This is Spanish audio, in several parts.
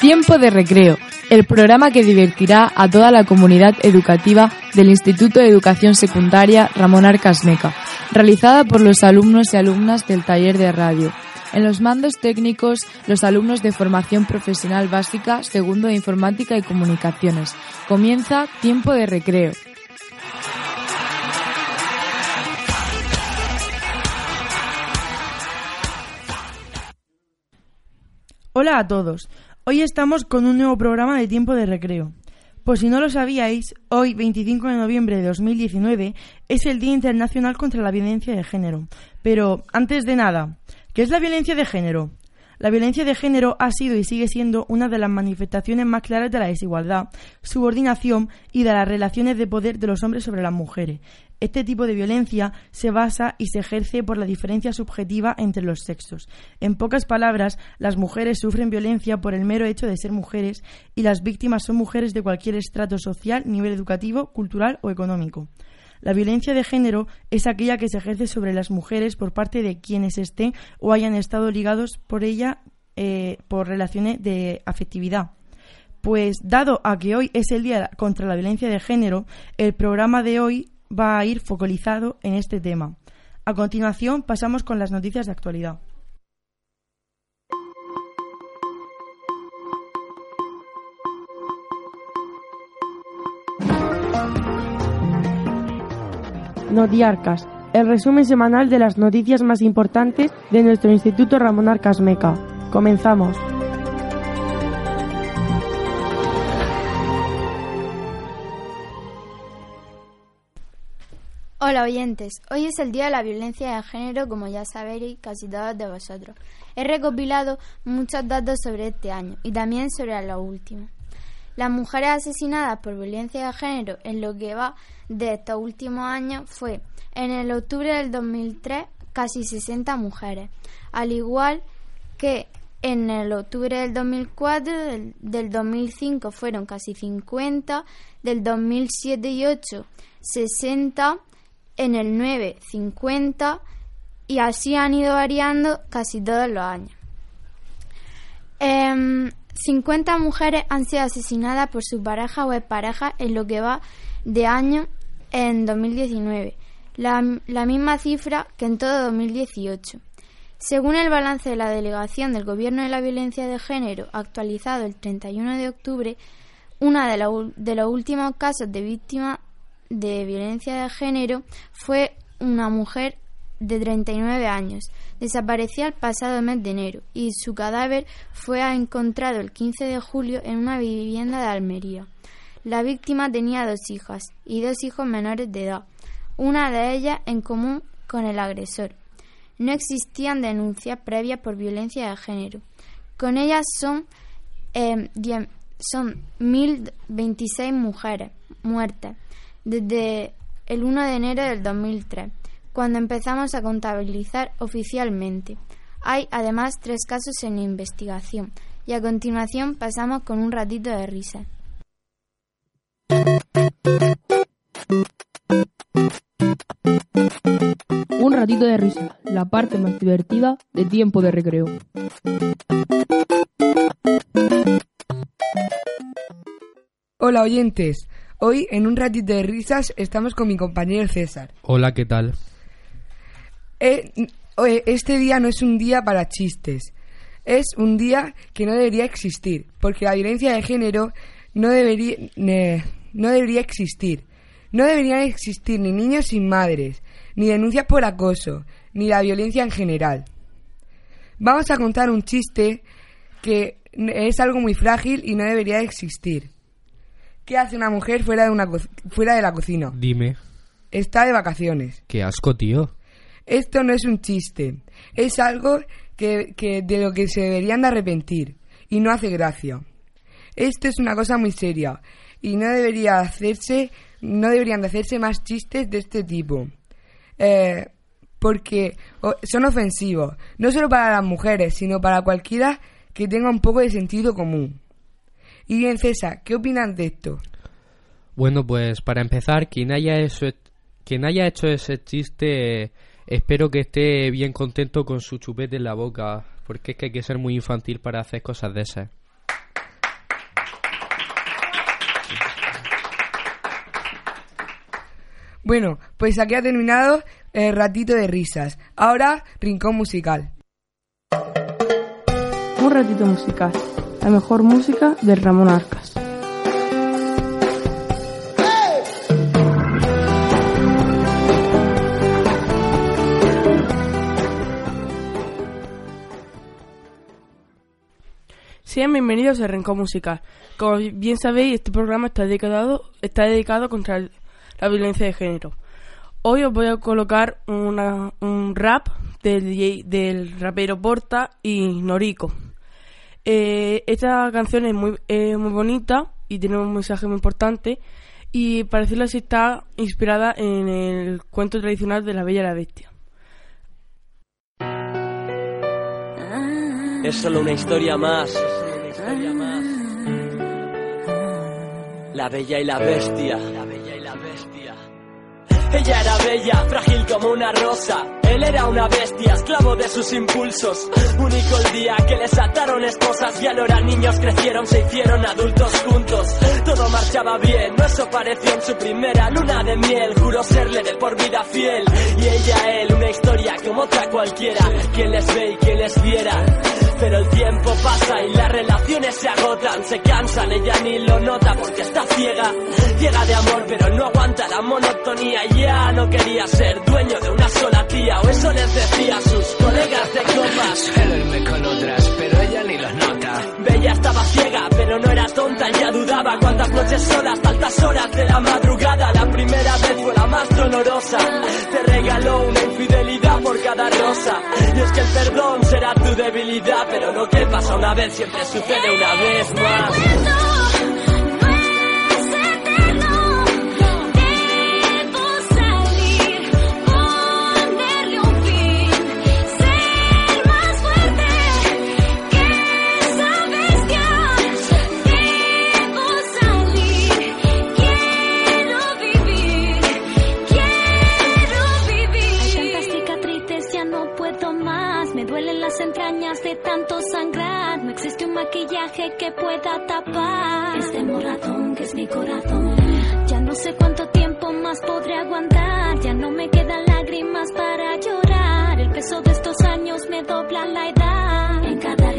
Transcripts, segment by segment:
Tiempo de recreo, el programa que divertirá a toda la comunidad educativa del Instituto de Educación Secundaria Ramón Arcasmeca, realizada por los alumnos y alumnas del taller de radio. En los mandos técnicos, los alumnos de formación profesional básica, segundo de informática y comunicaciones. Comienza tiempo de recreo. Hola a todos. Hoy estamos con un nuevo programa de tiempo de recreo. Por si no lo sabíais, hoy, 25 de noviembre de 2019, es el Día Internacional contra la Violencia de Género. Pero, antes de nada, ¿qué es la violencia de género? La violencia de género ha sido y sigue siendo una de las manifestaciones más claras de la desigualdad, subordinación y de las relaciones de poder de los hombres sobre las mujeres. Este tipo de violencia se basa y se ejerce por la diferencia subjetiva entre los sexos. En pocas palabras, las mujeres sufren violencia por el mero hecho de ser mujeres y las víctimas son mujeres de cualquier estrato social, nivel educativo, cultural o económico. La violencia de género es aquella que se ejerce sobre las mujeres por parte de quienes estén o hayan estado ligados por ella eh, por relaciones de afectividad. Pues dado a que hoy es el Día contra la Violencia de Género, el programa de hoy va a ir focalizado en este tema. A continuación pasamos con las noticias de actualidad. Nodiarcas, el resumen semanal de las noticias más importantes de nuestro Instituto Ramón Arcas Meca. Comenzamos. Hola oyentes, hoy es el Día de la Violencia de Género, como ya sabéis casi todos de vosotros. He recopilado muchos datos sobre este año y también sobre lo último. Las mujeres asesinadas por violencia de género en lo que va de estos últimos años fue en el octubre del 2003 casi 60 mujeres, al igual que en el octubre del 2004, del, 2005 fueron casi 50, del 2007 y 8 60, en el 9 50 y así han ido variando casi todos los años. 50 em, mujeres han sido asesinadas por su pareja o expareja en lo que va de año en 2019, la, la misma cifra que en todo 2018. Según el balance de la Delegación del Gobierno de la Violencia de Género, actualizado el 31 de octubre, uno de, de los últimos casos de víctima de violencia de género fue una mujer de 39 años. Desapareció el pasado mes de enero y su cadáver fue encontrado el 15 de julio en una vivienda de Almería. La víctima tenía dos hijas y dos hijos menores de edad, una de ellas en común con el agresor. No existían denuncias previas por violencia de género. Con ellas son, eh, son 1.026 mujeres muertas desde el 1 de enero del 2003, cuando empezamos a contabilizar oficialmente. Hay además tres casos en investigación y a continuación pasamos con un ratito de risa. Un ratito de risa, la parte más divertida de tiempo de recreo. Hola oyentes, hoy en un ratito de risas estamos con mi compañero César. Hola, ¿qué tal? Eh, este día no es un día para chistes, es un día que no debería existir, porque la violencia de género no debería, no debería existir. No deberían existir ni niños sin madres, ni denuncias por acoso, ni la violencia en general. Vamos a contar un chiste que es algo muy frágil y no debería existir. ¿Qué hace una mujer fuera de, una fuera de la cocina? Dime. Está de vacaciones. Qué asco, tío. Esto no es un chiste, es algo que, que de lo que se deberían de arrepentir y no hace gracia. Esto es una cosa muy seria y no debería hacerse, no deberían de hacerse más chistes de este tipo. Eh, porque son ofensivos, no solo para las mujeres, sino para cualquiera que tenga un poco de sentido común. Y bien, César, ¿qué opinas de esto? Bueno, pues para empezar, quien haya, quien haya hecho ese chiste, espero que esté bien contento con su chupete en la boca, porque es que hay que ser muy infantil para hacer cosas de esas. Bueno, pues aquí ha terminado el ratito de risas. Ahora, rincón musical. Un ratito musical. La mejor música de Ramón Arcas. Sean bienvenidos a Rincón Musical. Como bien sabéis, este programa está dedicado, está dedicado contra la violencia de género. Hoy os voy a colocar un rap del, del rapero Porta y Norico. Eh, esta canción es muy, bonita y tiene un mensaje muy importante y decirlo así está inspirada en el cuento tradicional de la Bella y la Bestia. Es solo una historia más. La Bella y la Bestia. Ella era bella, frágil como una rosa. Él era una bestia, esclavo de sus impulsos. Único el día que les ataron esposas y al hora niños crecieron, se hicieron adultos juntos. Todo marchaba bien, no eso pareció en su primera luna de miel. Juró serle de por vida fiel. Y ella, él, una historia como otra cualquiera. Quien les ve y quien les viera. Pero el tiempo pasa y las relaciones se agotan, se cansan, ella ni lo nota porque está ciega. Ciega de amor, pero no aguanta la monotonía. Ya no quería ser dueño de una sola tía, o eso les decía a sus colegas de copas. Suelo irme con otras, pero ella ni los nota. Bella estaba ciega, pero no era tonta, ya dudaba cuántas noches solas, altas horas de la madrugada. La primera vez fue la más dolorosa. Te regaló una infidelidad por cada rosa. Y es que el perdón será tu debilidad pero lo que pasa una vez siempre sucede una vez más. Que pueda tapar este moratón que es mi corazón. Ya no sé cuánto tiempo más podré aguantar, ya no me quedan lágrimas para llorar. El peso de estos años me dobla la edad. En cada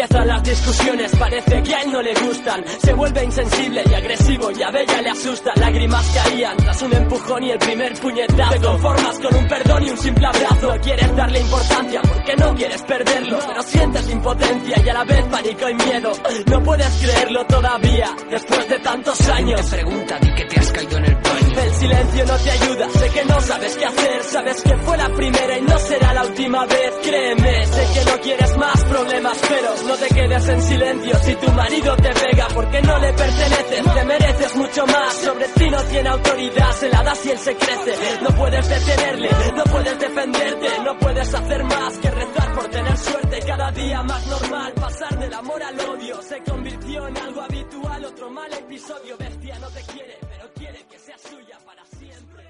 Empiezan las discusiones, parece que a él no le gustan. Se vuelve insensible y agresivo y a Bella le asusta. Lágrimas caían tras un empujón y el primer puñetazo. Te conformas con un perdón y un simple abrazo. Quieres darle importancia porque no quieres perderlo. Pero sientes impotencia y a la vez pánico y miedo. No puedes creerlo todavía, después de tantos años. Te pregunta, di que te has caído en el baño. El silencio no te ayuda, sé que no sabes qué hacer. Sabes que fue la primera y no será la última vez. Créeme, sé que no quieres más problemas, pero no te quedes en silencio si tu marido te pega porque no le perteneces, te mereces mucho más. Sobre ti no tiene autoridad, se la das y él se crece. No puedes detenerle, no puedes defenderte, no puedes hacer más que rezar por tener suerte. Cada día más normal, pasar del amor al odio se convirtió en algo habitual. Otro mal episodio, bestia no te quiere, pero quiere que sea suya para siempre.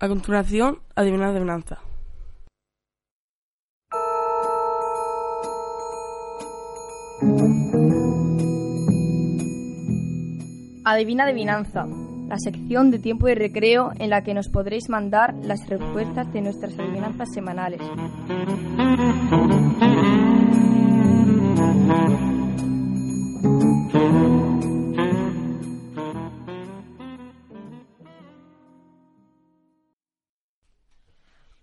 A continuación, adivinar adivinanza. Adivina adivinanza, la sección de tiempo de recreo en la que nos podréis mandar las respuestas de nuestras adivinanzas semanales.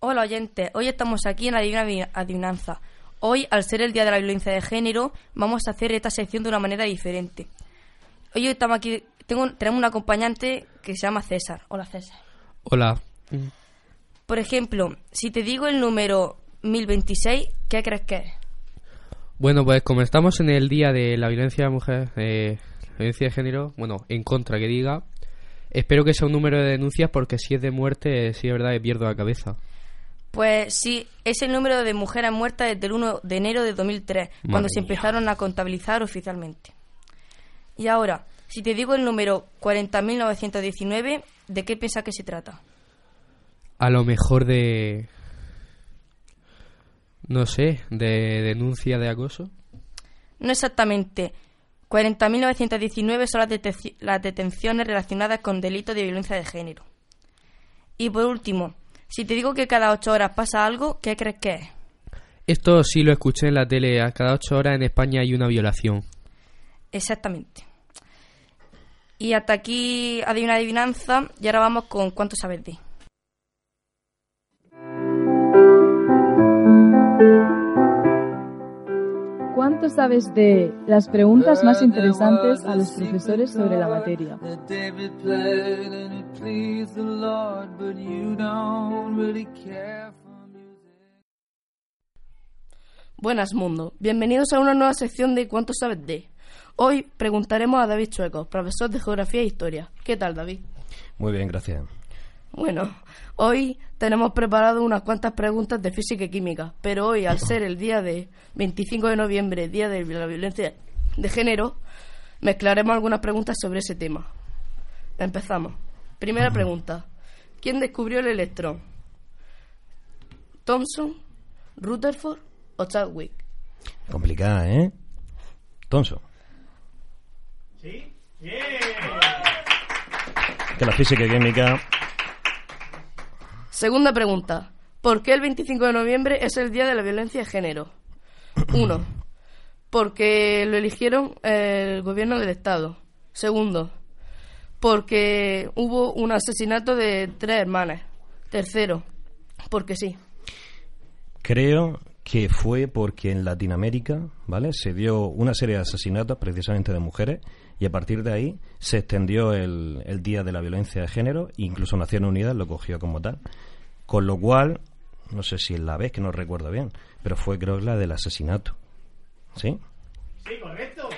Hola oyentes, hoy estamos aquí en la Adivinanza Hoy, al ser el Día de la Violencia de Género, vamos a hacer esta sección de una manera diferente. Hoy estamos aquí, tengo, tenemos un acompañante que se llama César. Hola César. Hola. Por ejemplo, si te digo el número 1026, ¿qué crees que es? Bueno, pues como estamos en el Día de la Violencia de Mujer, eh, violencia de género, bueno, en contra que diga, espero que sea un número de denuncias porque si es de muerte, si es verdad, pierdo la cabeza. Pues sí, es el número de mujeres muertas desde el 1 de enero de 2003, cuando se empezaron a contabilizar oficialmente. Y ahora, si te digo el número 40.919, ¿de qué piensas que se trata? A lo mejor de... No sé, de denuncia de acoso. No exactamente. 40.919 son las, detec- las detenciones relacionadas con delitos de violencia de género. Y por último, si te digo que cada ocho horas pasa algo, ¿qué crees que es? Esto sí lo escuché en la tele. A cada ocho horas en España hay una violación. Exactamente. Y hasta aquí hay una adivinanza y ahora vamos con cuánto sabes de. ¿Cuánto sabes de las preguntas más interesantes a los profesores sobre la materia? Buenas mundo, bienvenidos a una nueva sección de ¿Cuánto sabes de? Hoy preguntaremos a David Chueco, profesor de Geografía e Historia. ¿Qué tal, David? Muy bien, gracias. Bueno, hoy tenemos preparado unas cuantas preguntas de física y química, pero hoy, al ser el día de 25 de noviembre, Día de la Violencia de Género, mezclaremos algunas preguntas sobre ese tema. Empezamos. Primera pregunta. ¿Quién descubrió el electrón? ¿Thomson, Rutherford o Chadwick? Complicada, ¿eh? Tonso. ¿Sí? Que la física y química... Segunda pregunta. ¿Por qué el 25 de noviembre es el Día de la Violencia de Género? Uno. Porque lo eligieron el gobierno del Estado. Segundo. Porque hubo un asesinato de tres hermanas. Tercero. Porque sí. Creo que fue porque en Latinoamérica, ¿vale? Se dio una serie de asesinatos precisamente de mujeres y a partir de ahí se extendió el, el Día de la Violencia de Género, incluso Naciones Unidas lo cogió como tal. Con lo cual, no sé si es la vez que no recuerdo bien, pero fue creo que la del asesinato. ¿Sí? Sí, correcto.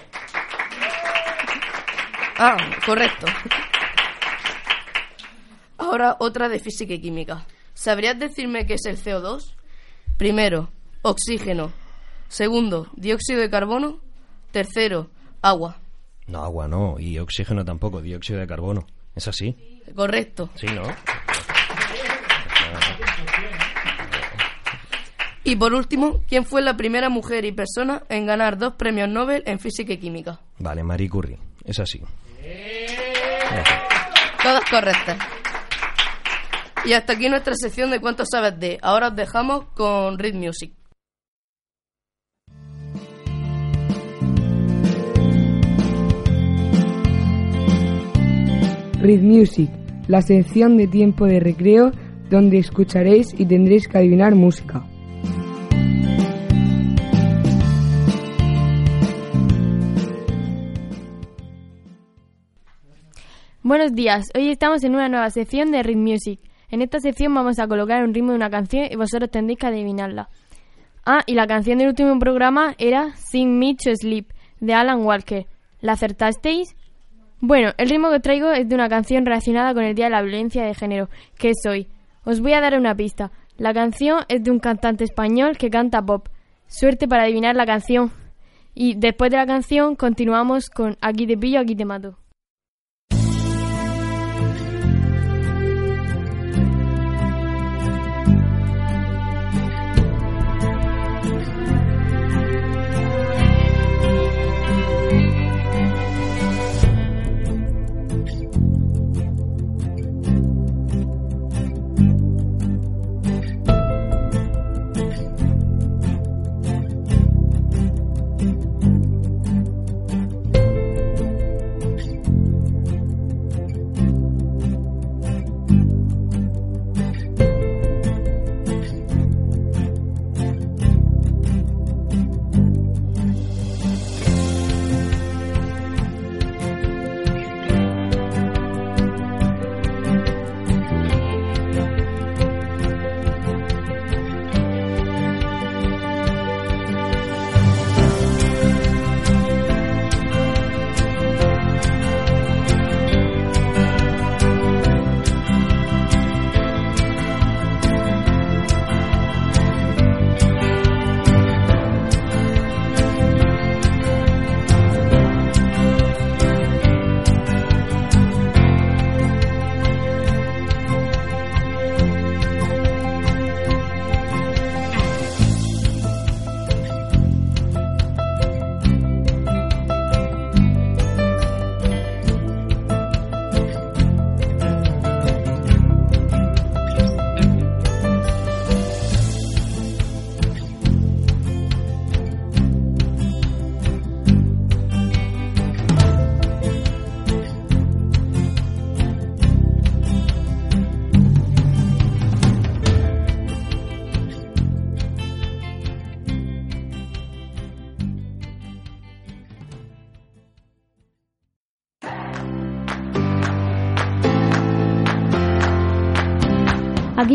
Ah, correcto. Ahora otra de física y química. ¿Sabrías decirme qué es el CO2? Primero, oxígeno. Segundo, dióxido de carbono. Tercero, agua. No, agua no, y oxígeno tampoco, dióxido de carbono. ¿Es así? Correcto. Sí, ¿no? Y por último, ¿quién fue la primera mujer y persona en ganar dos premios Nobel en física y química? Vale, Marie Curie. Es así. Todas correctas. Y hasta aquí nuestra sección de cuánto sabes de. Ahora os dejamos con Read Music. Read Music, la sección de tiempo de recreo donde escucharéis y tendréis que adivinar música. Buenos días, hoy estamos en una nueva sección de Rhythm Music. En esta sección vamos a colocar un ritmo de una canción y vosotros tendréis que adivinarla. Ah, y la canción del último programa era Sing Me to Sleep, de Alan Walker. ¿La acertasteis? Bueno, el ritmo que traigo es de una canción relacionada con el Día de la Violencia de Género, que es hoy. Os voy a dar una pista. La canción es de un cantante español que canta pop. Suerte para adivinar la canción. Y después de la canción continuamos con Aquí te pillo, aquí te mato.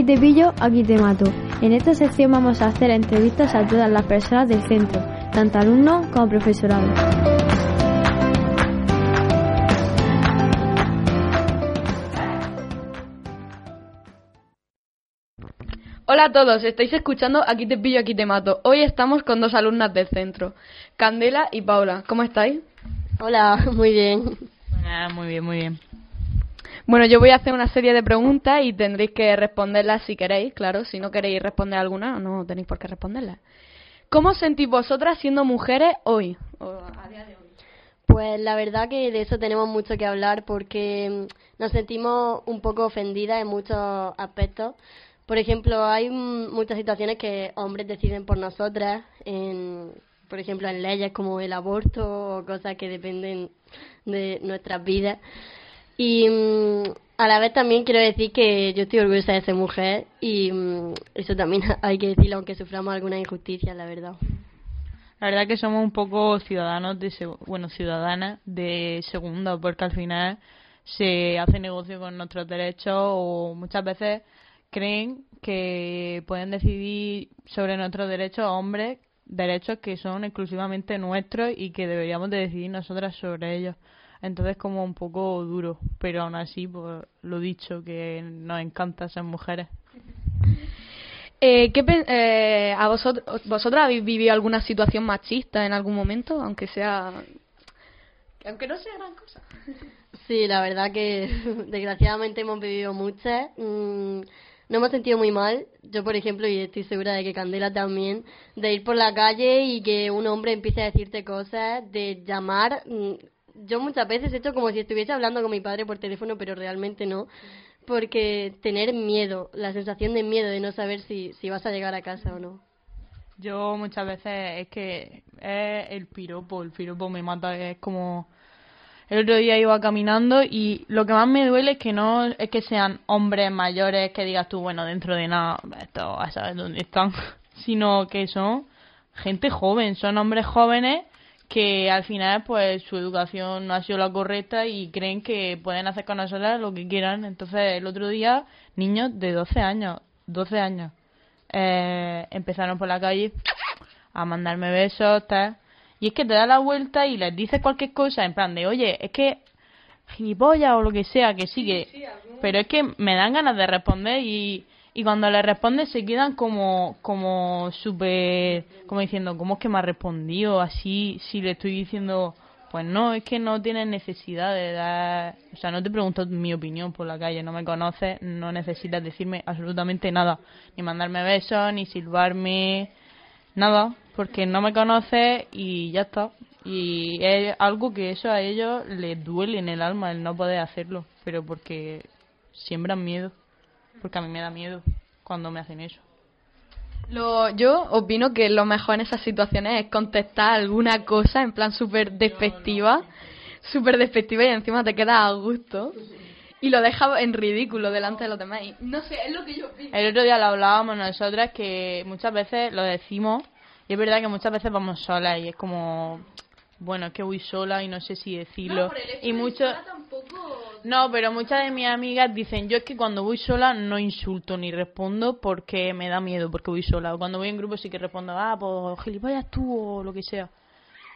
Te pillo, aquí te mato. En esta sección vamos a hacer entrevistas a todas las personas del centro, tanto alumnos como profesorado. Hola a todos, estáis escuchando Aquí te pillo, aquí te mato. Hoy estamos con dos alumnas del centro, Candela y Paula. ¿Cómo estáis? Hola, muy bien. muy bien, muy bien. Bueno, yo voy a hacer una serie de preguntas y tendréis que responderlas si queréis, claro. Si no queréis responder alguna, no tenéis por qué responderlas. ¿Cómo sentís vosotras siendo mujeres hoy? Pues la verdad que de eso tenemos mucho que hablar porque mm, nos sentimos un poco ofendidas en muchos aspectos. Por ejemplo, hay mm, muchas situaciones que hombres deciden por nosotras, en, por ejemplo, en leyes como el aborto o cosas que dependen de nuestras vidas. Y mm, a la vez también quiero decir que yo estoy orgullosa de ser mujer y mm, eso también hay que decirlo aunque suframos alguna injusticia, la verdad. La verdad que somos un poco ciudadanos de bueno ciudadanas de segunda porque al final se hace negocio con nuestros derechos o muchas veces creen que pueden decidir sobre nuestros derechos hombres, derechos que son exclusivamente nuestros y que deberíamos de decidir nosotras sobre ellos. Entonces como un poco duro, pero aún así, pues lo dicho, que nos encanta ser mujeres. Eh, ¿qué, eh, ¿A vosotros, vosotras habéis vivido alguna situación machista en algún momento, aunque sea... aunque no sea gran cosa? Sí, la verdad que desgraciadamente hemos vivido muchas. Mm, no hemos sentido muy mal. Yo, por ejemplo, y estoy segura de que Candela también, de ir por la calle y que un hombre empiece a decirte cosas, de llamar. Mm, yo muchas veces he hecho como si estuviese hablando con mi padre por teléfono, pero realmente no. Porque tener miedo, la sensación de miedo de no saber si, si vas a llegar a casa o no. Yo muchas veces es que es el piropo, el piropo me mata, es como el otro día iba caminando y lo que más me duele es que no es que sean hombres mayores que digas tú, bueno, dentro de nada, esto a saber dónde están, sino que son gente joven, son hombres jóvenes que al final pues su educación no ha sido la correcta y creen que pueden hacer con nosotras lo que quieran. Entonces el otro día niños de 12 años, 12 años, eh, empezaron por la calle a mandarme besos, tal. Y es que te da la vuelta y les dices cualquier cosa en plan de, oye, es que gilipollas o lo que sea, que sigue. pero es que me dan ganas de responder y, y cuando le respondes se quedan como como súper como diciendo cómo es que me ha respondido así si le estoy diciendo pues no es que no tienes necesidad de dar o sea no te pregunto mi opinión por la calle no me conoces no necesitas decirme absolutamente nada ni mandarme besos ni silbarme nada porque no me conoces y ya está. Y es algo que eso a ellos les duele en el alma el no poder hacerlo pero porque siembran miedo porque a mí me da miedo cuando me hacen eso. Lo, yo opino que lo mejor en esas situaciones es contestar alguna cosa en plan súper despectiva, súper despectiva y encima te queda a gusto y lo deja en ridículo delante de los demás. no sé, es lo que yo opino. El otro día lo hablábamos nosotras que muchas veces lo decimos y es verdad que muchas veces vamos solas y es como bueno, es que voy sola y no sé si decirlo. y mucho No, pero muchas de mis amigas dicen, yo es que cuando voy sola no insulto ni respondo porque me da miedo, porque voy sola. Cuando voy en grupo sí que respondo, ah, pues gilipollas tú o lo que sea.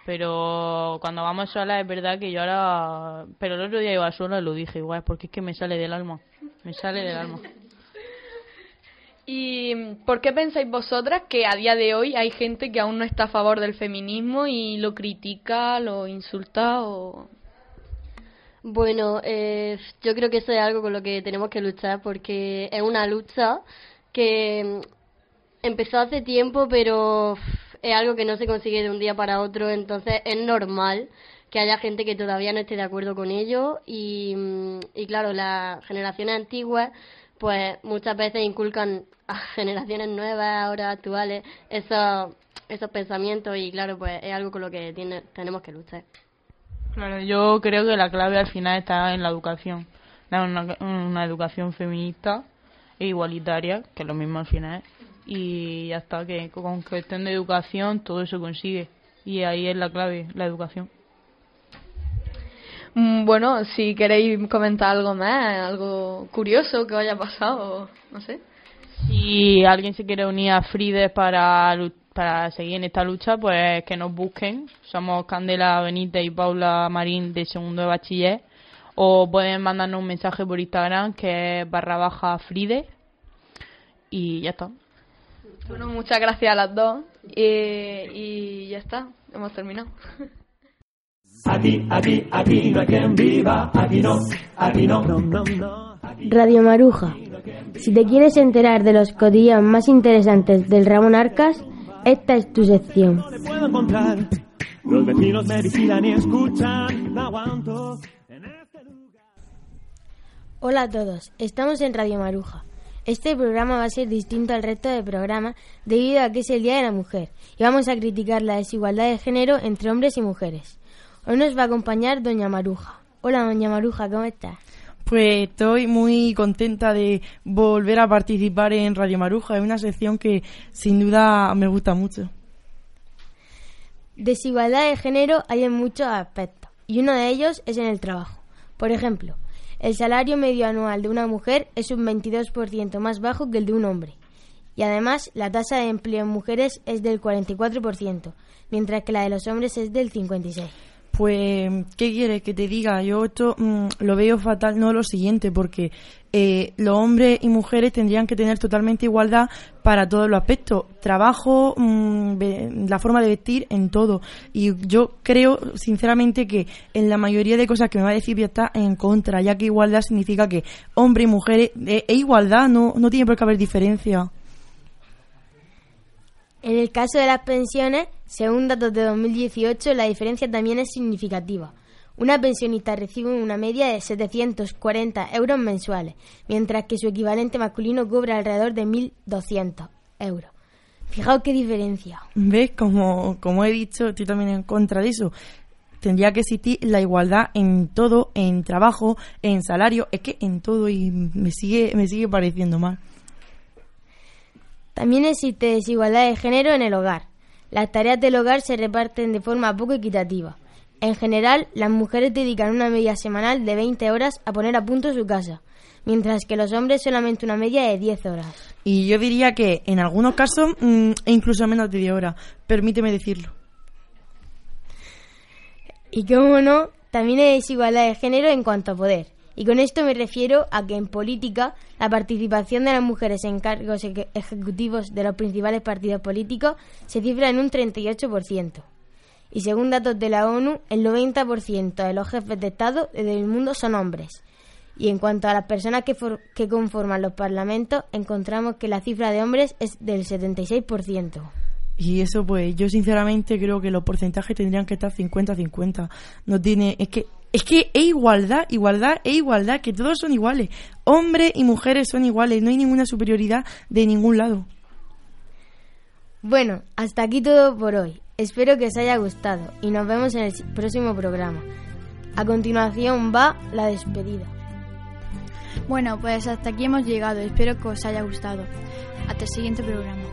Pero cuando vamos sola es verdad que yo ahora... Pero el otro día iba sola y lo dije igual, porque es que me sale del alma. Me sale del alma. ¿Y por qué pensáis vosotras que a día de hoy hay gente que aún no está a favor del feminismo y lo critica, lo insulta o...? Bueno, eh, yo creo que eso es algo con lo que tenemos que luchar porque es una lucha que empezó hace tiempo pero es algo que no se consigue de un día para otro, entonces es normal que haya gente que todavía no esté de acuerdo con ello. Y, y claro, las generaciones antiguas pues muchas veces inculcan a generaciones nuevas, ahora actuales, esos, esos pensamientos. Y claro, pues es algo con lo que tiene, tenemos que luchar. Claro, yo creo que la clave al final está en la educación, una, una educación feminista e igualitaria, que es lo mismo al final, y ya está, que con cuestión de educación todo se consigue, y ahí es la clave, la educación. Mm, bueno, si queréis comentar algo más, algo curioso que haya pasado, no sé. Si alguien se quiere unir a Frides para, lu- para seguir en esta lucha, pues que nos busquen. Somos Candela Benítez y Paula Marín de segundo de bachiller. O pueden mandarnos un mensaje por Instagram que es barra baja Frides. Y ya está. Bueno, muchas gracias a las dos. Eh, y ya está, hemos terminado. Aquí, aquí, aquí no hay quien viva, aquí no, aquí no, no, no, no. Radio Maruja. Si te quieres enterar de los cotidianos más interesantes del Ramón Arcas, esta es tu sección. puedo encontrar. Los vecinos me vigilan y escuchan, no aguanto. Hola a todos, estamos en Radio Maruja. Este programa va a ser distinto al resto de programas debido a que es el Día de la Mujer y vamos a criticar la desigualdad de género entre hombres y mujeres. Hoy nos va a acompañar Doña Maruja. Hola Doña Maruja, ¿cómo estás? Pues estoy muy contenta de volver a participar en Radio Maruja. Es una sección que sin duda me gusta mucho. Desigualdad de género hay en muchos aspectos y uno de ellos es en el trabajo. Por ejemplo, el salario medio anual de una mujer es un 22% más bajo que el de un hombre. Y además, la tasa de empleo en mujeres es del 44%, mientras que la de los hombres es del 56%. Pues, ¿qué quieres que te diga? Yo esto mm, lo veo fatal, no lo siguiente, porque eh, los hombres y mujeres tendrían que tener totalmente igualdad para todos los aspectos. Trabajo, mm, ve- la forma de vestir, en todo. Y yo creo, sinceramente, que en la mayoría de cosas que me va a decir estar en contra, ya que igualdad significa que hombres y mujeres, eh, es igualdad, no, no tiene por qué haber diferencia. En el caso de las pensiones, según datos de 2018, la diferencia también es significativa. Una pensionista recibe una media de 740 euros mensuales, mientras que su equivalente masculino cobra alrededor de 1.200 euros. Fijaos qué diferencia. ¿Ves? Como, como he dicho, estoy también en contra de eso. Tendría que existir la igualdad en todo, en trabajo, en salario, es que en todo y me sigue, me sigue pareciendo mal. También existe desigualdad de género en el hogar. Las tareas del hogar se reparten de forma poco equitativa. En general, las mujeres dedican una media semanal de 20 horas a poner a punto su casa, mientras que los hombres solamente una media de 10 horas. Y yo diría que en algunos casos, mm, e incluso menos de 10 horas. Permíteme decirlo. Y cómo no, también hay desigualdad de género en cuanto a poder. Y con esto me refiero a que en política la participación de las mujeres en cargos eje- ejecutivos de los principales partidos políticos se cifra en un 38%. Y según datos de la ONU, el 90% de los jefes de Estado del mundo son hombres. Y en cuanto a las personas que, for- que conforman los parlamentos, encontramos que la cifra de hombres es del 76%. Y eso, pues, yo sinceramente creo que los porcentajes tendrían que estar 50-50. No tiene, es que, es que es igualdad, igualdad, es igualdad, que todos son iguales. Hombres y mujeres son iguales, no hay ninguna superioridad de ningún lado. Bueno, hasta aquí todo por hoy. Espero que os haya gustado y nos vemos en el próximo programa. A continuación va la despedida. Bueno, pues hasta aquí hemos llegado. Espero que os haya gustado. Hasta el siguiente programa.